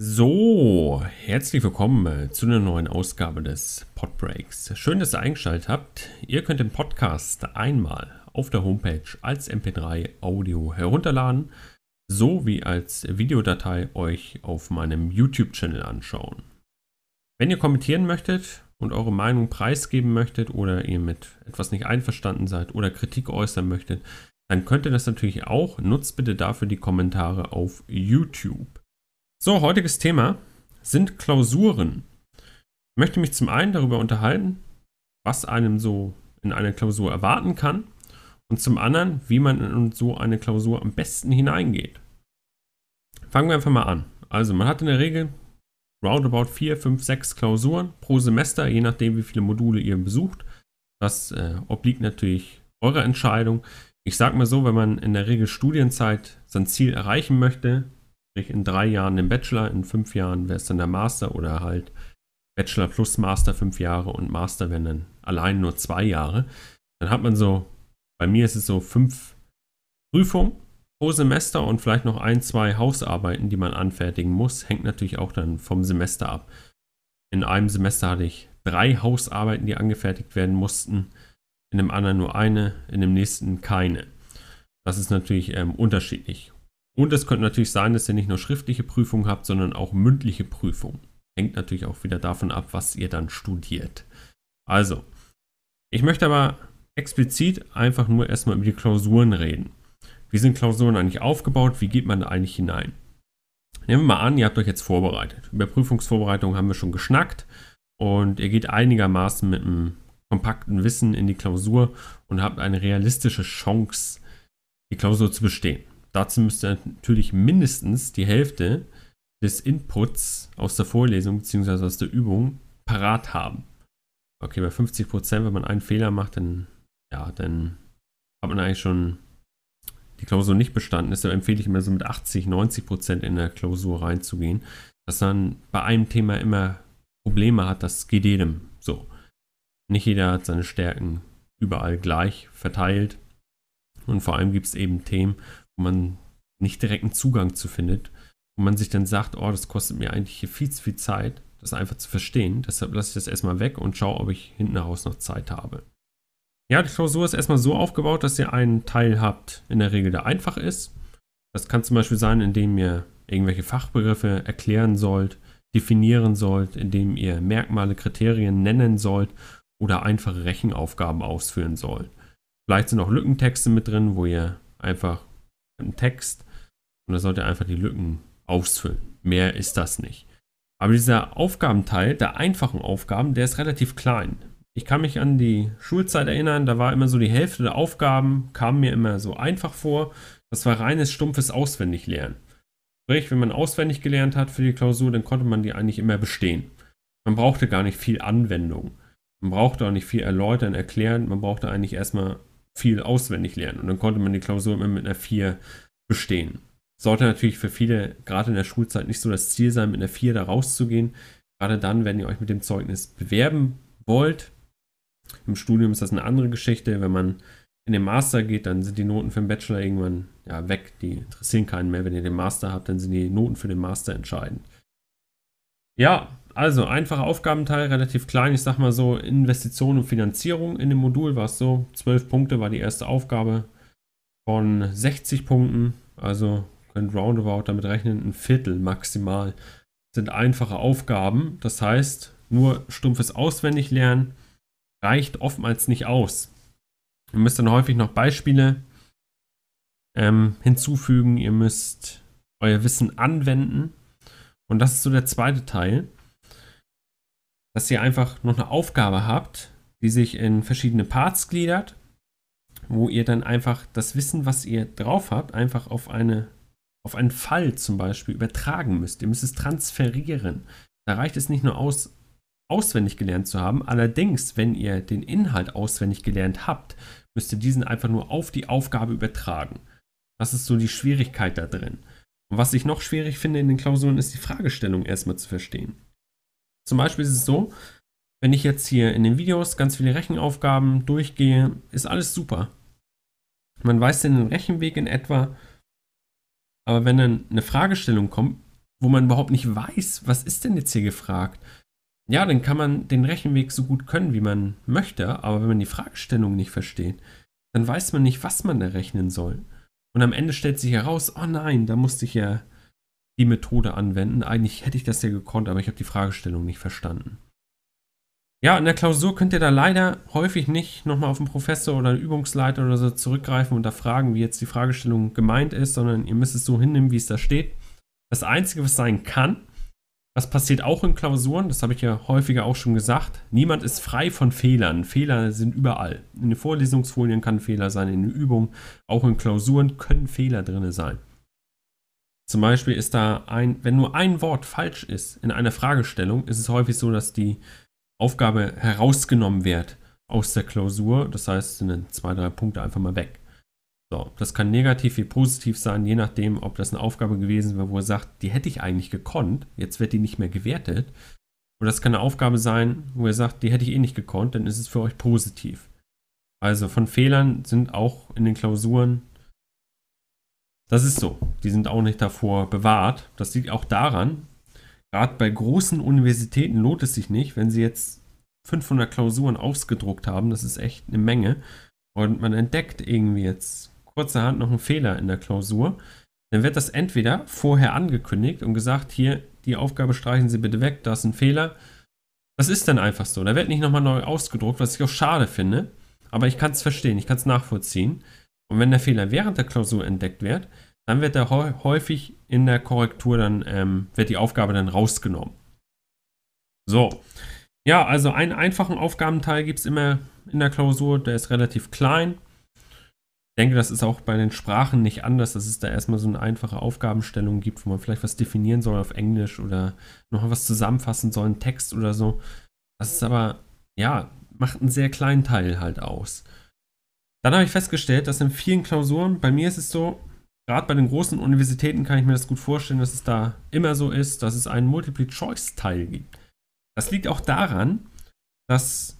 So, herzlich willkommen äh, zu einer neuen Ausgabe des Podbreaks. Schön, dass ihr eingeschaltet habt. Ihr könnt den Podcast einmal auf der Homepage als MP3 Audio herunterladen, sowie als Videodatei euch auf meinem YouTube-Channel anschauen. Wenn ihr kommentieren möchtet und eure Meinung preisgeben möchtet oder ihr mit etwas nicht einverstanden seid oder Kritik äußern möchtet, dann könnt ihr das natürlich auch. Nutzt bitte dafür die Kommentare auf YouTube. So, heutiges Thema sind Klausuren. Ich möchte mich zum einen darüber unterhalten, was einem so in einer Klausur erwarten kann und zum anderen, wie man in so eine Klausur am besten hineingeht. Fangen wir einfach mal an. Also, man hat in der Regel roundabout 4, 5, 6 Klausuren pro Semester, je nachdem, wie viele Module ihr besucht. Das äh, obliegt natürlich eurer Entscheidung. Ich sage mal so, wenn man in der Regel Studienzeit sein Ziel erreichen möchte, in drei Jahren den Bachelor, in fünf Jahren wäre es dann der Master oder halt Bachelor plus Master fünf Jahre und Master wären dann allein nur zwei Jahre. Dann hat man so, bei mir ist es so fünf Prüfungen pro Semester und vielleicht noch ein, zwei Hausarbeiten, die man anfertigen muss. Hängt natürlich auch dann vom Semester ab. In einem Semester hatte ich drei Hausarbeiten, die angefertigt werden mussten. In dem anderen nur eine, in dem nächsten keine. Das ist natürlich ähm, unterschiedlich. Und es könnte natürlich sein, dass ihr nicht nur schriftliche Prüfungen habt, sondern auch mündliche Prüfungen. Hängt natürlich auch wieder davon ab, was ihr dann studiert. Also, ich möchte aber explizit einfach nur erstmal über die Klausuren reden. Wie sind Klausuren eigentlich aufgebaut? Wie geht man da eigentlich hinein? Nehmen wir mal an, ihr habt euch jetzt vorbereitet. Über Prüfungsvorbereitung haben wir schon geschnackt und ihr geht einigermaßen mit einem kompakten Wissen in die Klausur und habt eine realistische Chance, die Klausur zu bestehen. Dazu müsst ihr natürlich mindestens die Hälfte des Inputs aus der Vorlesung bzw. aus der Übung parat haben. Okay, bei 50 Prozent, wenn man einen Fehler macht, dann, ja, dann hat man eigentlich schon die Klausur nicht bestanden. Deshalb empfehle ich immer so mit 80, 90 Prozent in der Klausur reinzugehen, dass man bei einem Thema immer Probleme hat. Das geht jedem so. Nicht jeder hat seine Stärken überall gleich verteilt. Und vor allem gibt es eben Themen, wo man nicht direkt einen Zugang zu findet, wo man sich dann sagt, oh, das kostet mir eigentlich hier viel zu viel Zeit, das einfach zu verstehen. Deshalb lasse ich das erstmal weg und schaue, ob ich hinten raus noch Zeit habe. Ja, die Klausur ist erstmal so aufgebaut, dass ihr einen Teil habt, in der Regel, der einfach ist. Das kann zum Beispiel sein, indem ihr irgendwelche Fachbegriffe erklären sollt, definieren sollt, indem ihr Merkmale, Kriterien nennen sollt oder einfache Rechenaufgaben ausführen sollt. Vielleicht sind auch Lückentexte mit drin, wo ihr einfach einen Text und da sollt ihr einfach die Lücken ausfüllen. Mehr ist das nicht. Aber dieser Aufgabenteil der einfachen Aufgaben, der ist relativ klein. Ich kann mich an die Schulzeit erinnern, da war immer so die Hälfte der Aufgaben, kam mir immer so einfach vor. Das war reines, stumpfes Auswendiglernen. Sprich, wenn man auswendig gelernt hat für die Klausur, dann konnte man die eigentlich immer bestehen. Man brauchte gar nicht viel Anwendung. Man brauchte auch nicht viel erläutern, erklären. Man brauchte eigentlich erstmal viel auswendig lernen. Und dann konnte man die Klausur immer mit einer 4 bestehen. Sollte natürlich für viele, gerade in der Schulzeit, nicht so das Ziel sein, mit einer 4 da rauszugehen. Gerade dann, wenn ihr euch mit dem Zeugnis bewerben wollt. Im Studium ist das eine andere Geschichte. Wenn man in den Master geht, dann sind die Noten für den Bachelor irgendwann ja, weg. Die interessieren keinen mehr. Wenn ihr den Master habt, dann sind die Noten für den Master entscheidend. Ja, also, einfacher Aufgabenteil, relativ klein. Ich sag mal so, Investition und Finanzierung in dem Modul war es so. 12 Punkte war die erste Aufgabe von 60 Punkten. Also könnt roundabout damit rechnen, ein Viertel maximal sind einfache Aufgaben. Das heißt, nur stumpfes Auswendiglernen reicht oftmals nicht aus. Ihr müsst dann häufig noch Beispiele ähm, hinzufügen. Ihr müsst euer Wissen anwenden. Und das ist so der zweite Teil dass ihr einfach noch eine Aufgabe habt, die sich in verschiedene Parts gliedert, wo ihr dann einfach das Wissen, was ihr drauf habt, einfach auf eine auf einen Fall zum Beispiel übertragen müsst. Ihr müsst es transferieren. Da reicht es nicht nur aus, auswendig gelernt zu haben. Allerdings, wenn ihr den Inhalt auswendig gelernt habt, müsst ihr diesen einfach nur auf die Aufgabe übertragen. Das ist so die Schwierigkeit da drin. Und was ich noch schwierig finde in den Klausuren, ist die Fragestellung erstmal zu verstehen. Zum Beispiel ist es so, wenn ich jetzt hier in den Videos ganz viele Rechenaufgaben durchgehe, ist alles super. Man weiß den Rechenweg in etwa, aber wenn dann eine Fragestellung kommt, wo man überhaupt nicht weiß, was ist denn jetzt hier gefragt. Ja, dann kann man den Rechenweg so gut können, wie man möchte, aber wenn man die Fragestellung nicht versteht, dann weiß man nicht, was man da rechnen soll. Und am Ende stellt sich heraus, oh nein, da musste ich ja die Methode anwenden. Eigentlich hätte ich das ja gekonnt, aber ich habe die Fragestellung nicht verstanden. Ja, in der Klausur könnt ihr da leider häufig nicht nochmal auf einen Professor oder einen Übungsleiter oder so zurückgreifen und da fragen, wie jetzt die Fragestellung gemeint ist, sondern ihr müsst es so hinnehmen, wie es da steht. Das Einzige, was sein kann, was passiert auch in Klausuren, das habe ich ja häufiger auch schon gesagt, niemand ist frei von Fehlern. Fehler sind überall. In den Vorlesungsfolien kann Fehler sein, in den Übungen, auch in Klausuren können Fehler drin sein. Zum Beispiel ist da ein, wenn nur ein Wort falsch ist in einer Fragestellung, ist es häufig so, dass die Aufgabe herausgenommen wird aus der Klausur. Das heißt, sind zwei, drei Punkte einfach mal weg. So, das kann negativ wie positiv sein, je nachdem, ob das eine Aufgabe gewesen wäre, wo er sagt, die hätte ich eigentlich gekonnt, jetzt wird die nicht mehr gewertet. Oder das kann eine Aufgabe sein, wo er sagt, die hätte ich eh nicht gekonnt, dann ist es für euch positiv. Also von Fehlern sind auch in den Klausuren, das ist so, die sind auch nicht davor bewahrt. Das liegt auch daran, gerade bei großen Universitäten lohnt es sich nicht, wenn sie jetzt 500 Klausuren ausgedruckt haben, das ist echt eine Menge, und man entdeckt irgendwie jetzt kurzerhand noch einen Fehler in der Klausur, dann wird das entweder vorher angekündigt und gesagt, hier, die Aufgabe streichen Sie bitte weg, da ist ein Fehler. Das ist dann einfach so. Da wird nicht nochmal neu ausgedruckt, was ich auch schade finde, aber ich kann es verstehen, ich kann es nachvollziehen. Und wenn der Fehler während der Klausur entdeckt wird, dann wird er häufig in der Korrektur dann, ähm, wird die Aufgabe dann rausgenommen. So. Ja, also einen einfachen Aufgabenteil gibt es immer in der Klausur, der ist relativ klein. Ich denke, das ist auch bei den Sprachen nicht anders, dass es da erstmal so eine einfache Aufgabenstellung gibt, wo man vielleicht was definieren soll auf Englisch oder noch was zusammenfassen soll, einen Text oder so. Das ist aber, ja, macht einen sehr kleinen Teil halt aus. Dann habe ich festgestellt, dass in vielen Klausuren, bei mir ist es so, Gerade bei den großen Universitäten kann ich mir das gut vorstellen, dass es da immer so ist, dass es einen Multiple-Choice-Teil gibt. Das liegt auch daran, dass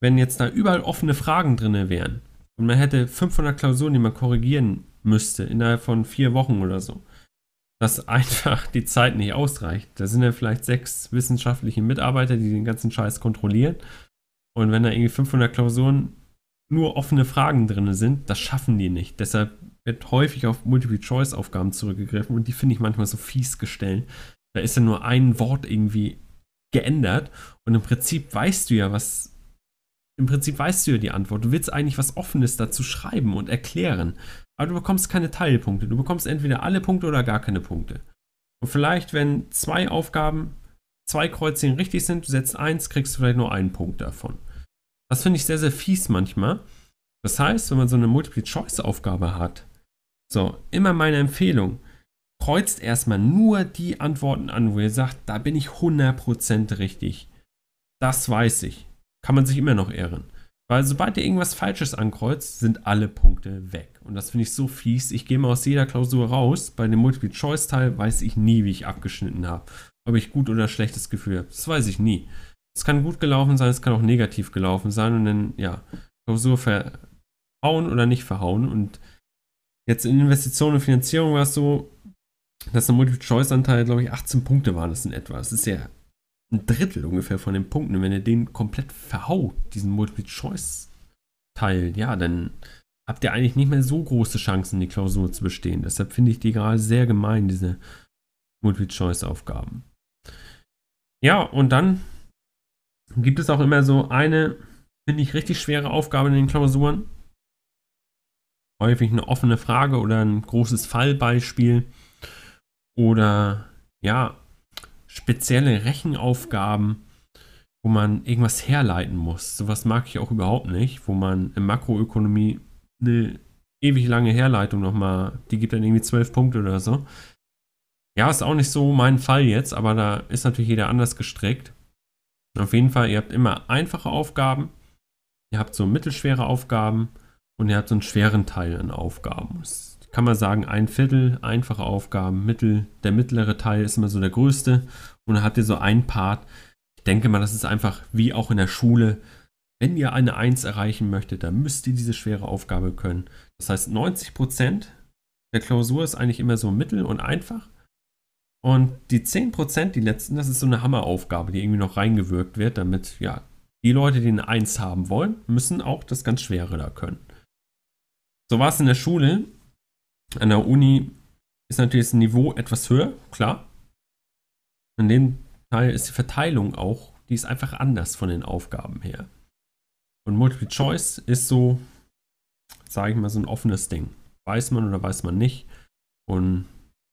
wenn jetzt da überall offene Fragen drin wären und man hätte 500 Klausuren, die man korrigieren müsste innerhalb von vier Wochen oder so, dass einfach die Zeit nicht ausreicht. Da sind ja vielleicht sechs wissenschaftliche Mitarbeiter, die den ganzen Scheiß kontrollieren. Und wenn da irgendwie 500 Klausuren nur offene Fragen drin sind, das schaffen die nicht. Deshalb wird häufig auf Multiple-Choice-Aufgaben zurückgegriffen und die finde ich manchmal so fies gestellt. Da ist ja nur ein Wort irgendwie geändert und im Prinzip weißt du ja, was. Im Prinzip weißt du ja die Antwort. Du willst eigentlich was Offenes dazu schreiben und erklären. Aber du bekommst keine Teilpunkte. Du bekommst entweder alle Punkte oder gar keine Punkte. Und vielleicht, wenn zwei Aufgaben, zwei Kreuzchen richtig sind, du setzt eins, kriegst du vielleicht nur einen Punkt davon. Das finde ich sehr, sehr fies manchmal. Das heißt, wenn man so eine Multiple-Choice-Aufgabe hat, so, immer meine Empfehlung, kreuzt erstmal nur die Antworten an, wo ihr sagt, da bin ich 100% richtig. Das weiß ich. Kann man sich immer noch ehren. Weil sobald ihr irgendwas Falsches ankreuzt, sind alle Punkte weg. Und das finde ich so fies. Ich gehe mal aus jeder Klausur raus. Bei dem Multiple-Choice-Teil weiß ich nie, wie ich abgeschnitten habe. Ob ich gut oder schlechtes Gefühl habe. Das weiß ich nie. Es kann gut gelaufen sein, es kann auch negativ gelaufen sein. Und dann, ja, Klausur verhauen oder nicht verhauen. Und Jetzt in Investitionen und Finanzierung war es so, dass der Multiple-Choice-Anteil, glaube ich, 18 Punkte waren das in etwa. Das ist ja ein Drittel ungefähr von den Punkten. Und wenn ihr den komplett verhaut, diesen Multiple-Choice-Teil, ja, dann habt ihr eigentlich nicht mehr so große Chancen, die Klausur zu bestehen. Deshalb finde ich die gerade sehr gemein, diese Multiple-Choice-Aufgaben. Ja, und dann gibt es auch immer so eine, finde ich, richtig schwere Aufgabe in den Klausuren häufig eine offene Frage oder ein großes Fallbeispiel oder ja, spezielle Rechenaufgaben, wo man irgendwas herleiten muss. Sowas mag ich auch überhaupt nicht, wo man in Makroökonomie eine ewig lange Herleitung nochmal, die gibt dann irgendwie zwölf Punkte oder so. Ja, ist auch nicht so mein Fall jetzt, aber da ist natürlich jeder anders gestrickt. Auf jeden Fall, ihr habt immer einfache Aufgaben, ihr habt so mittelschwere Aufgaben und ihr habt so einen schweren Teil an Aufgaben. Das kann man sagen, ein Viertel einfache Aufgaben, Mittel, der mittlere Teil ist immer so der größte und dann habt ihr so ein Part. Ich denke mal, das ist einfach wie auch in der Schule. Wenn ihr eine 1 erreichen möchtet, dann müsst ihr diese schwere Aufgabe können. Das heißt, 90% der Klausur ist eigentlich immer so mittel und einfach. Und die 10%, die letzten, das ist so eine Hammeraufgabe, die irgendwie noch reingewirkt wird, damit ja die Leute, die eine 1 haben wollen, müssen auch das ganz Schwere da können. So war es in der Schule. An der Uni ist natürlich das Niveau etwas höher, klar. In dem Teil ist die Verteilung auch, die ist einfach anders von den Aufgaben her. Und Multiple Choice ist so, sage ich mal, so ein offenes Ding. Weiß man oder weiß man nicht. Und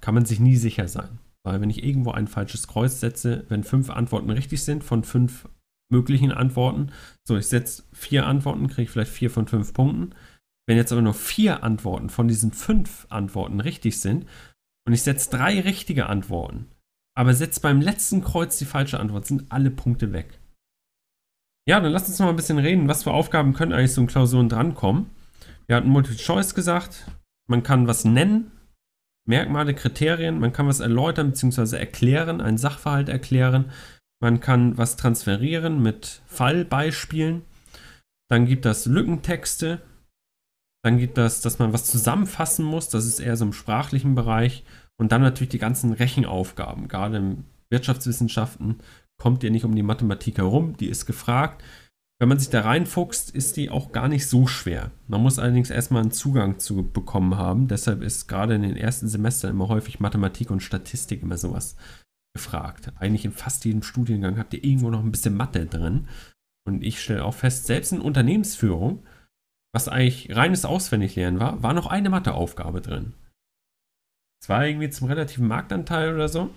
kann man sich nie sicher sein. Weil wenn ich irgendwo ein falsches Kreuz setze, wenn fünf Antworten richtig sind von fünf möglichen Antworten, so ich setze vier Antworten, kriege ich vielleicht vier von fünf Punkten. Wenn jetzt aber nur vier Antworten von diesen fünf Antworten richtig sind und ich setze drei richtige Antworten, aber setze beim letzten Kreuz die falsche Antwort, sind alle Punkte weg. Ja, dann lasst uns noch mal ein bisschen reden. Was für Aufgaben können eigentlich so in Klausuren drankommen? Wir hatten Multiple Choice gesagt. Man kann was nennen, Merkmale, Kriterien, man kann was erläutern bzw. erklären, einen Sachverhalt erklären. Man kann was transferieren mit Fallbeispielen. Dann gibt es Lückentexte. Dann gibt es, dass man was zusammenfassen muss. Das ist eher so im sprachlichen Bereich. Und dann natürlich die ganzen Rechenaufgaben. Gerade in Wirtschaftswissenschaften kommt ihr nicht um die Mathematik herum. Die ist gefragt. Wenn man sich da reinfuchst, ist die auch gar nicht so schwer. Man muss allerdings erstmal einen Zugang zu bekommen haben. Deshalb ist gerade in den ersten Semestern immer häufig Mathematik und Statistik immer sowas gefragt. Eigentlich in fast jedem Studiengang habt ihr irgendwo noch ein bisschen Mathe drin. Und ich stelle auch fest, selbst in Unternehmensführung, was eigentlich reines Auswendiglernen war, war noch eine Matheaufgabe drin. Es war irgendwie zum relativen Marktanteil oder so.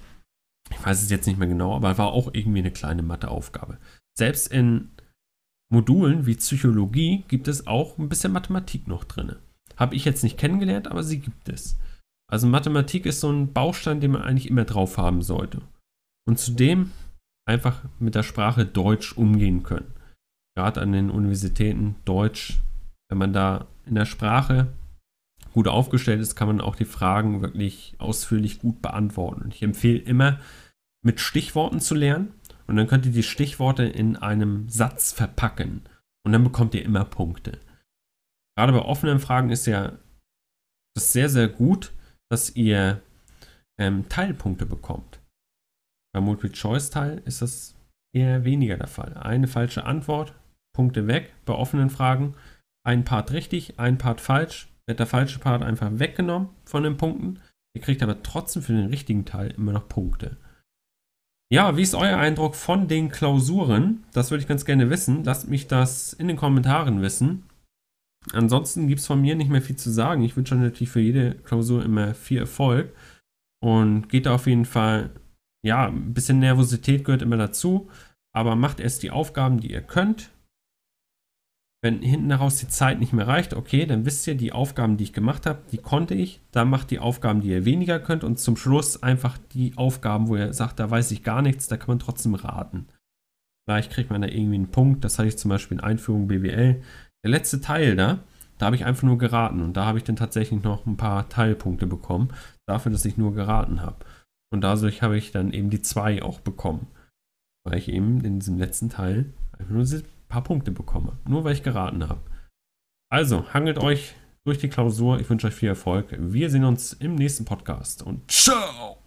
Ich weiß es jetzt nicht mehr genau, aber war auch irgendwie eine kleine Matheaufgabe. Selbst in Modulen wie Psychologie gibt es auch ein bisschen Mathematik noch drin. Habe ich jetzt nicht kennengelernt, aber sie gibt es. Also Mathematik ist so ein Baustein, den man eigentlich immer drauf haben sollte. Und zudem einfach mit der Sprache Deutsch umgehen können. Gerade an den Universitäten Deutsch, wenn man da in der Sprache gut aufgestellt ist, kann man auch die Fragen wirklich ausführlich gut beantworten. Und ich empfehle immer, mit Stichworten zu lernen und dann könnt ihr die Stichworte in einem Satz verpacken. Und dann bekommt ihr immer Punkte. Gerade bei offenen Fragen ist ja das sehr, sehr gut, dass ihr ähm, Teilpunkte bekommt. Beim Multiple-Choice-Teil ist das eher weniger der Fall. Eine falsche Antwort, Punkte weg. Bei offenen Fragen ein Part richtig, ein Part falsch. Wird der falsche Part einfach weggenommen von den Punkten. Ihr kriegt aber trotzdem für den richtigen Teil immer noch Punkte. Ja, wie ist euer Eindruck von den Klausuren? Das würde ich ganz gerne wissen. Lasst mich das in den Kommentaren wissen. Ansonsten gibt es von mir nicht mehr viel zu sagen. Ich wünsche euch natürlich für jede Klausur immer viel Erfolg. Und geht da auf jeden Fall, ja, ein bisschen Nervosität gehört immer dazu. Aber macht erst die Aufgaben, die ihr könnt. Wenn hinten heraus die Zeit nicht mehr reicht, okay, dann wisst ihr, die Aufgaben, die ich gemacht habe, die konnte ich. Dann macht die Aufgaben, die ihr weniger könnt und zum Schluss einfach die Aufgaben, wo ihr sagt, da weiß ich gar nichts, da kann man trotzdem raten. Vielleicht kriegt man da irgendwie einen Punkt, das hatte ich zum Beispiel in Einführung BWL. Der letzte Teil da, da habe ich einfach nur geraten und da habe ich dann tatsächlich noch ein paar Teilpunkte bekommen, dafür, dass ich nur geraten habe. Und dadurch habe ich dann eben die zwei auch bekommen, weil ich eben in diesem letzten Teil einfach nur paar Punkte bekomme. Nur weil ich geraten habe. Also, hangelt euch durch die Klausur. Ich wünsche euch viel Erfolg. Wir sehen uns im nächsten Podcast und ciao!